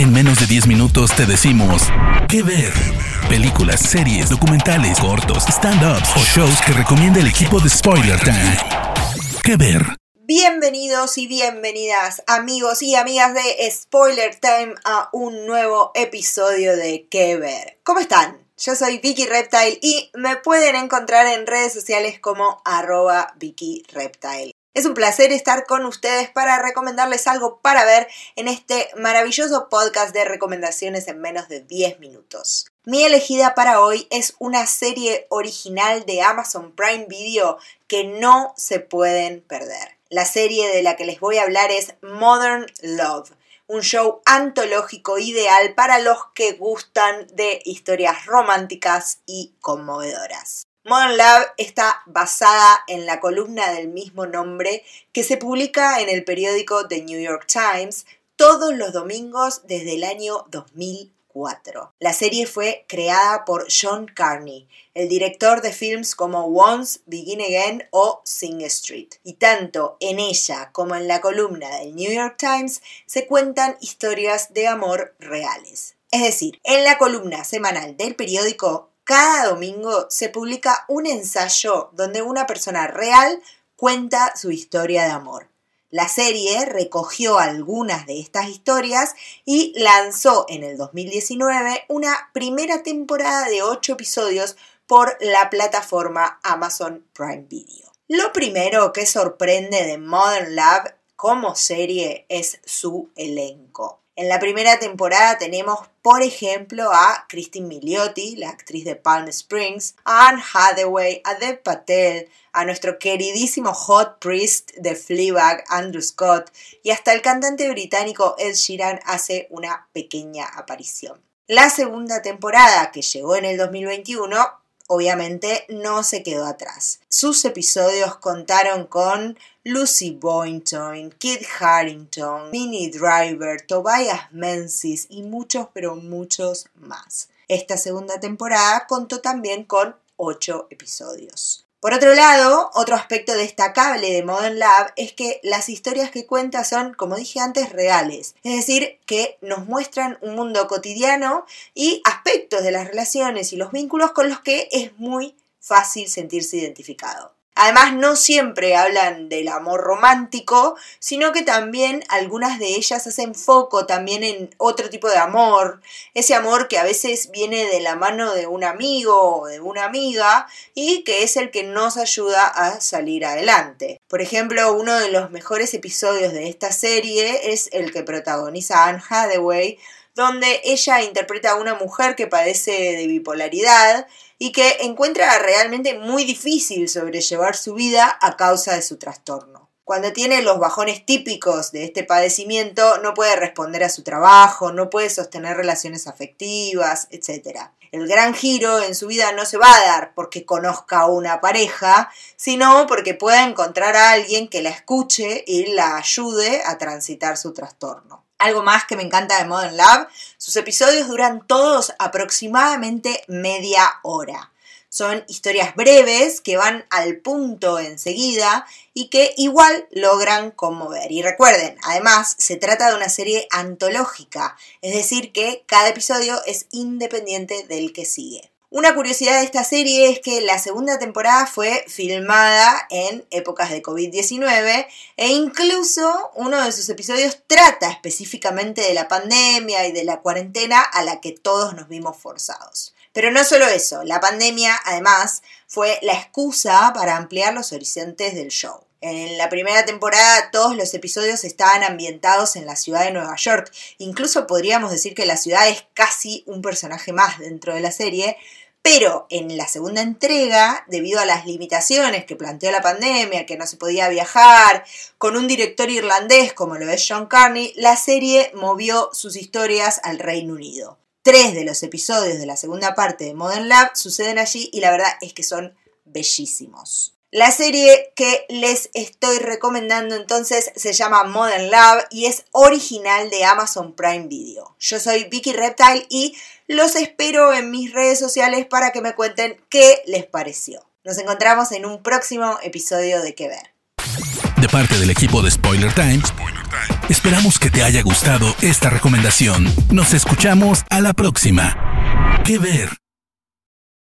En menos de 10 minutos te decimos qué ver. Películas, series, documentales, cortos, stand-ups o shows que recomienda el equipo de Spoiler Time. ¿Qué ver? Bienvenidos y bienvenidas amigos y amigas de Spoiler Time a un nuevo episodio de ¿Qué ver? ¿Cómo están? Yo soy Vicky Reptile y me pueden encontrar en redes sociales como arroba Vicky Reptile. Es un placer estar con ustedes para recomendarles algo para ver en este maravilloso podcast de recomendaciones en menos de 10 minutos. Mi elegida para hoy es una serie original de Amazon Prime Video que no se pueden perder. La serie de la que les voy a hablar es Modern Love, un show antológico ideal para los que gustan de historias románticas y conmovedoras. Modern Love está basada en la columna del mismo nombre que se publica en el periódico The New York Times todos los domingos desde el año 2004. La serie fue creada por John Carney, el director de films como Once, Begin Again o Sing Street. Y tanto en ella como en la columna del New York Times se cuentan historias de amor reales. Es decir, en la columna semanal del periódico cada domingo se publica un ensayo donde una persona real cuenta su historia de amor. La serie recogió algunas de estas historias y lanzó en el 2019 una primera temporada de 8 episodios por la plataforma Amazon Prime Video. Lo primero que sorprende de Modern Love como serie es su elenco. En la primera temporada tenemos, por ejemplo, a Christine Milioti, la actriz de Palm Springs, a Anne Hathaway, a Deb Patel, a nuestro queridísimo Hot Priest de Fleabag, Andrew Scott, y hasta el cantante británico Ed Sheeran hace una pequeña aparición. La segunda temporada, que llegó en el 2021, obviamente no se quedó atrás. Sus episodios contaron con Lucy Boynton, Kit Harrington, Minnie Driver, Tobias Menzies y muchos, pero muchos más. Esta segunda temporada contó también con 8 episodios. Por otro lado, otro aspecto destacable de Modern Lab es que las historias que cuenta son, como dije antes, reales. Es decir, que nos muestran un mundo cotidiano y aspectos de las relaciones y los vínculos con los que es muy fácil sentirse identificado. Además, no siempre hablan del amor romántico, sino que también algunas de ellas hacen foco también en otro tipo de amor, ese amor que a veces viene de la mano de un amigo o de una amiga y que es el que nos ayuda a salir adelante. Por ejemplo, uno de los mejores episodios de esta serie es el que protagoniza Anne Hathaway, donde ella interpreta a una mujer que padece de bipolaridad y que encuentra realmente muy difícil sobrellevar su vida a causa de su trastorno. Cuando tiene los bajones típicos de este padecimiento, no puede responder a su trabajo, no puede sostener relaciones afectivas, etc. El gran giro en su vida no se va a dar porque conozca a una pareja, sino porque pueda encontrar a alguien que la escuche y la ayude a transitar su trastorno. Algo más que me encanta de Modern Love, sus episodios duran todos aproximadamente media hora. Son historias breves que van al punto enseguida y que igual logran conmover. Y recuerden, además se trata de una serie antológica, es decir, que cada episodio es independiente del que sigue. Una curiosidad de esta serie es que la segunda temporada fue filmada en épocas de COVID-19 e incluso uno de sus episodios trata específicamente de la pandemia y de la cuarentena a la que todos nos vimos forzados. Pero no solo eso, la pandemia además fue la excusa para ampliar los horizontes del show. En la primera temporada todos los episodios estaban ambientados en la ciudad de Nueva York. Incluso podríamos decir que la ciudad es casi un personaje más dentro de la serie. Pero en la segunda entrega, debido a las limitaciones que planteó la pandemia, que no se podía viajar, con un director irlandés como lo es John Carney, la serie movió sus historias al Reino Unido. Tres de los episodios de la segunda parte de Modern Lab suceden allí y la verdad es que son bellísimos. La serie que les estoy recomendando entonces se llama Modern Love y es original de Amazon Prime Video. Yo soy Vicky Reptile y los espero en mis redes sociales para que me cuenten qué les pareció. Nos encontramos en un próximo episodio de Que Ver. De parte del equipo de Spoiler Times, Esperamos que te haya gustado esta recomendación. Nos escuchamos a la próxima. ¿Qué ver?